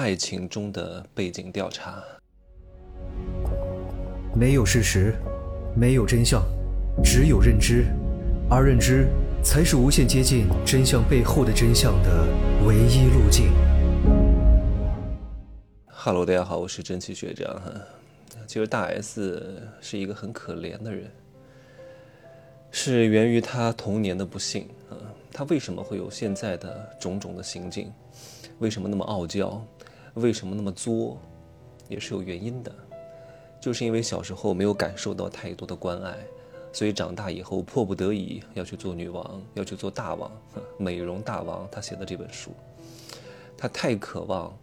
爱情中的背景调查。没有事实，没有真相，只有认知，而认知才是无限接近真相背后的真相的唯一路径。Hello，大家好，我是真奇学长哈。其实大 S 是一个很可怜的人，是源于他童年的不幸啊。他为什么会有现在的种种的行径？为什么那么傲娇？为什么那么作？也是有原因的，就是因为小时候没有感受到太多的关爱，所以长大以后迫不得已要去做女王，要去做大王，美容大王。他写的这本书，他太渴望。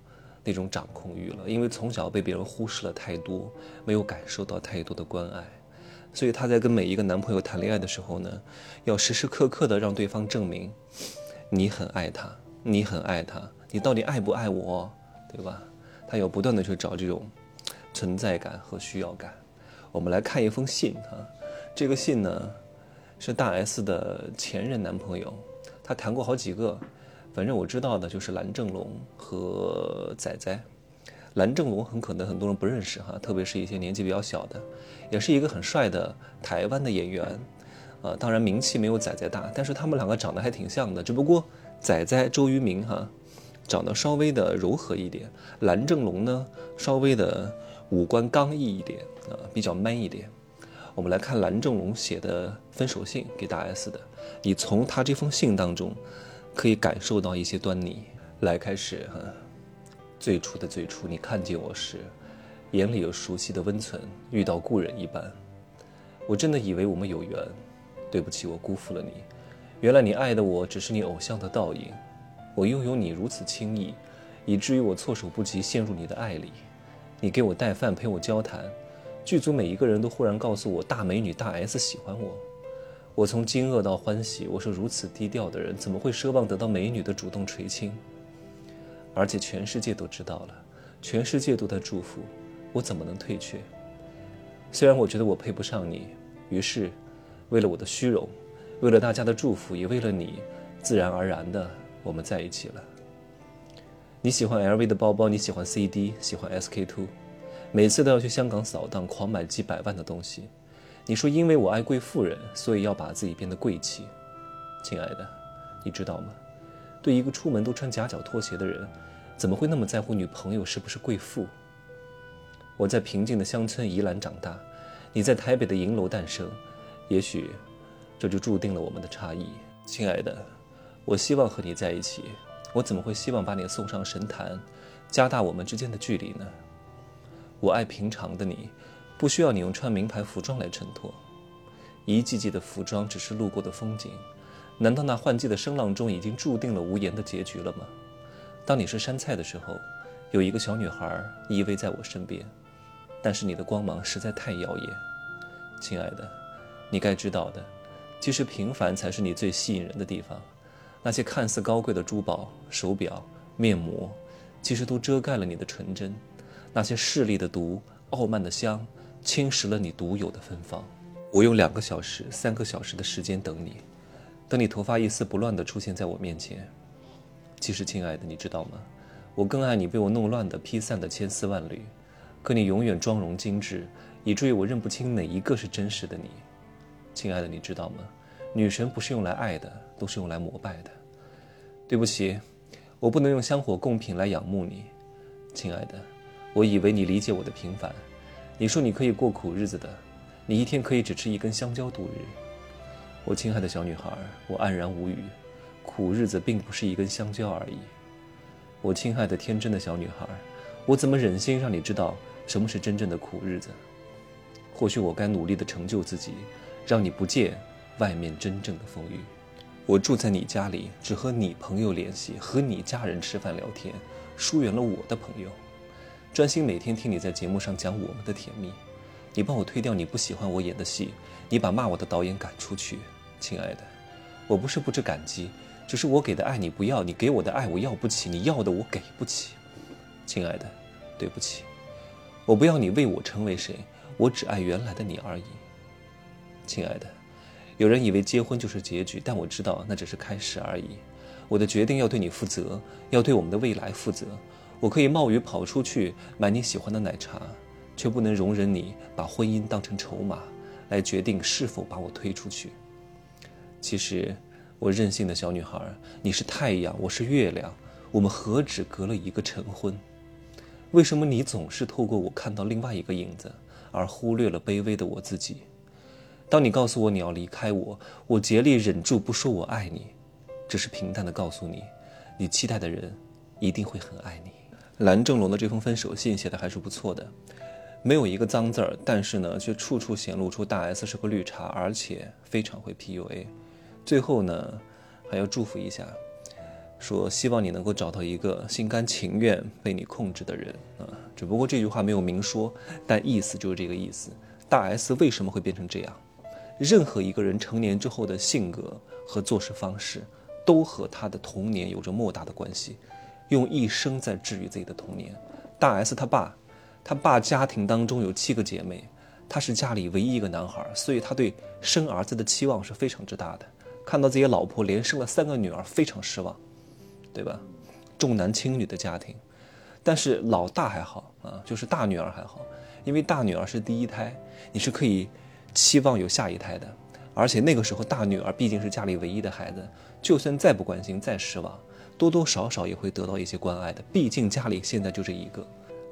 那种掌控欲了，因为从小被别人忽视了太多，没有感受到太多的关爱，所以她在跟每一个男朋友谈恋爱的时候呢，要时时刻刻的让对方证明，你很爱他，你很爱他，你到底爱不爱我，对吧？他要不断的去找这种存在感和需要感。我们来看一封信啊，这个信呢是大 S 的前任男朋友，他谈过好几个。反正我知道的就是蓝正龙和仔仔。蓝正龙很可能很多人不认识哈，特别是一些年纪比较小的，也是一个很帅的台湾的演员，呃，当然名气没有仔仔大，但是他们两个长得还挺像的，只不过仔仔周渝民哈，长得稍微的柔和一点，蓝正龙呢稍微的五官刚毅一点啊，比较 man 一点。我们来看蓝正龙写的分手信给大 S 的，你从他这封信当中。可以感受到一些端倪。来，开始哈。最初的最初，你看见我时，眼里有熟悉的温存，遇到故人一般。我真的以为我们有缘，对不起，我辜负了你。原来你爱的我只是你偶像的倒影。我拥有你如此轻易，以至于我措手不及，陷入你的爱里。你给我带饭，陪我交谈，剧组每一个人都忽然告诉我，大美女大 S 喜欢我。我从惊愕到欢喜，我是如此低调的人，怎么会奢望得到美女的主动垂青？而且全世界都知道了，全世界都在祝福，我怎么能退却？虽然我觉得我配不上你，于是，为了我的虚荣，为了大家的祝福，也为了你，自然而然的我们在一起了。你喜欢 LV 的包包，你喜欢 CD，喜欢 SK two，每次都要去香港扫荡，狂买几百万的东西。你说因为我爱贵妇人，所以要把自己变得贵气，亲爱的，你知道吗？对一个出门都穿夹脚拖鞋的人，怎么会那么在乎女朋友是不是贵妇？我在平静的乡村宜兰长大，你在台北的银楼诞生，也许这就注定了我们的差异。亲爱的，我希望和你在一起，我怎么会希望把你送上神坛，加大我们之间的距离呢？我爱平常的你。不需要你用穿名牌服装来衬托，一季季的服装只是路过的风景，难道那换季的声浪中已经注定了无言的结局了吗？当你是山菜的时候，有一个小女孩依偎在我身边，但是你的光芒实在太耀眼，亲爱的，你该知道的，其实平凡才是你最吸引人的地方。那些看似高贵的珠宝、手表、面膜，其实都遮盖了你的纯真。那些势利的毒、傲慢的香。侵蚀了你独有的芬芳。我用两个小时、三个小时的时间等你，等你头发一丝不乱地出现在我面前。其实，亲爱的，你知道吗？我更爱你被我弄乱的、披散的千丝万缕。可你永远妆容精致，以至于我认不清哪一个是真实的你。亲爱的，你知道吗？女神不是用来爱的，都是用来膜拜的。对不起，我不能用香火贡品来仰慕你。亲爱的，我以为你理解我的平凡。你说你可以过苦日子的，你一天可以只吃一根香蕉度日。我亲爱的小女孩，我黯然无语。苦日子并不是一根香蕉而已。我亲爱的天真的小女孩，我怎么忍心让你知道什么是真正的苦日子？或许我该努力的成就自己，让你不见外面真正的风雨。我住在你家里，只和你朋友联系，和你家人吃饭聊天，疏远了我的朋友。专心每天听你在节目上讲我们的甜蜜，你帮我推掉你不喜欢我演的戏，你把骂我的导演赶出去，亲爱的，我不是不知感激，只是我给的爱你不要，你给我的爱我要不起，你要的我给不起，亲爱的，对不起，我不要你为我成为谁，我只爱原来的你而已，亲爱的，有人以为结婚就是结局，但我知道那只是开始而已，我的决定要对你负责，要对我们的未来负责。我可以冒雨跑出去买你喜欢的奶茶，却不能容忍你把婚姻当成筹码来决定是否把我推出去。其实，我任性的小女孩，你是太阳，我是月亮，我们何止隔了一个晨昏？为什么你总是透过我看到另外一个影子，而忽略了卑微的我自己？当你告诉我你要离开我，我竭力忍住不说我爱你，只是平淡的告诉你，你期待的人一定会很爱你。蓝正龙的这封分手信写的还是不错的，没有一个脏字儿，但是呢，却处处显露出大 S 是个绿茶，而且非常会 PUA。最后呢，还要祝福一下，说希望你能够找到一个心甘情愿被你控制的人啊。只不过这句话没有明说，但意思就是这个意思。大 S 为什么会变成这样？任何一个人成年之后的性格和做事方式，都和他的童年有着莫大的关系。用一生在治愈自己的童年。大 S 他爸，他爸家庭当中有七个姐妹，他是家里唯一一个男孩，所以他对生儿子的期望是非常之大的。看到自己老婆连生了三个女儿，非常失望，对吧？重男轻女的家庭，但是老大还好啊，就是大女儿还好，因为大女儿是第一胎，你是可以期望有下一胎的。而且那个时候大女儿毕竟是家里唯一的孩子，就算再不关心、再失望。多多少少也会得到一些关爱的，毕竟家里现在就这一个。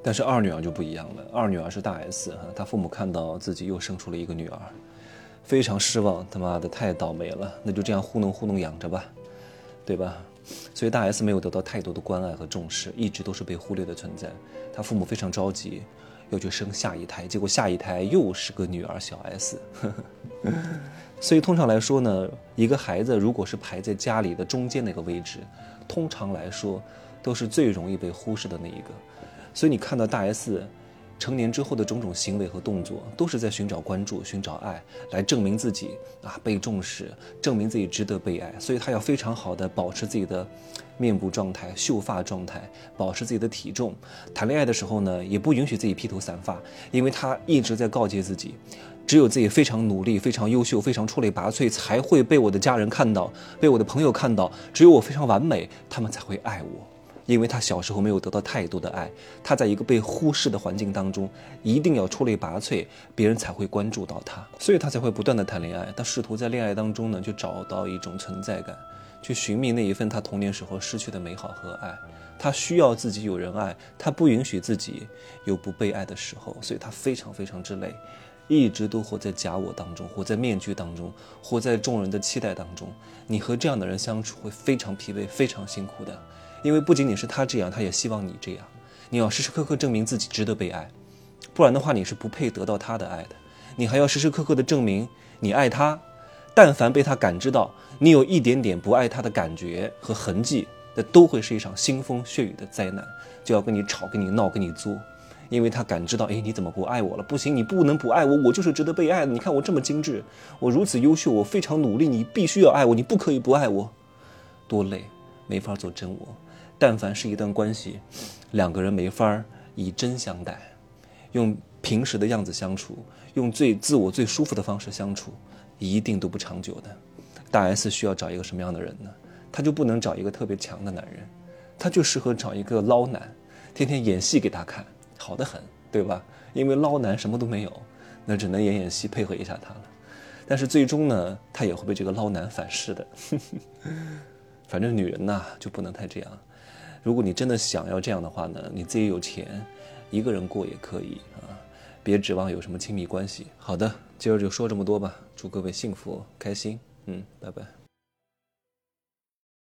但是二女儿就不一样了，二女儿是大 S 哈，她父母看到自己又生出了一个女儿，非常失望，他妈的太倒霉了，那就这样糊弄糊弄养着吧，对吧？所以大 S 没有得到太多的关爱和重视，一直都是被忽略的存在。她父母非常着急，要去生下一胎，结果下一胎又是个女儿小 S。所以通常来说呢，一个孩子如果是排在家里的中间那个位置。通常来说，都是最容易被忽视的那一个，所以你看到大 S 成年之后的种种行为和动作，都是在寻找关注、寻找爱，来证明自己啊被重视，证明自己值得被爱。所以他要非常好的保持自己的面部状态、秀发状态，保持自己的体重。谈恋爱的时候呢，也不允许自己披头散发，因为他一直在告诫自己。只有自己非常努力、非常优秀、非常出类拔萃，才会被我的家人看到，被我的朋友看到。只有我非常完美，他们才会爱我。因为他小时候没有得到太多的爱，他在一个被忽视的环境当中，一定要出类拔萃，别人才会关注到他，所以他才会不断的谈恋爱。他试图在恋爱当中呢，去找到一种存在感，去寻觅那一份他童年时候失去的美好和爱。他需要自己有人爱，他不允许自己有不被爱的时候，所以他非常非常之累。一直都活在假我当中，活在面具当中，活在众人的期待当中。你和这样的人相处会非常疲惫，非常辛苦的。因为不仅仅是他这样，他也希望你这样。你要时时刻刻证明自己值得被爱，不然的话你是不配得到他的爱的。你还要时时刻刻的证明你爱他。但凡被他感知到你有一点点不爱他的感觉和痕迹，那都会是一场腥风血雨的灾难，就要跟你吵，跟你闹，跟你作。因为他感知到，哎，你怎么不爱我了？不行，你不能不爱我，我就是值得被爱的。你看我这么精致，我如此优秀，我非常努力，你必须要爱我，你不可以不爱我，多累，没法做真我。但凡是一段关系，两个人没法以真相待，用平时的样子相处，用最自我、最舒服的方式相处，一定都不长久的。大 S 需要找一个什么样的人呢？他就不能找一个特别强的男人，他就适合找一个捞男，天天演戏给他看。好的很，对吧？因为捞男什么都没有，那只能演演戏配合一下他了。但是最终呢，他也会被这个捞男反噬的。反正女人呐，就不能太这样。如果你真的想要这样的话呢，你自己有钱，一个人过也可以啊，别指望有什么亲密关系。好的，今儿就说这么多吧，祝各位幸福开心。嗯，拜拜。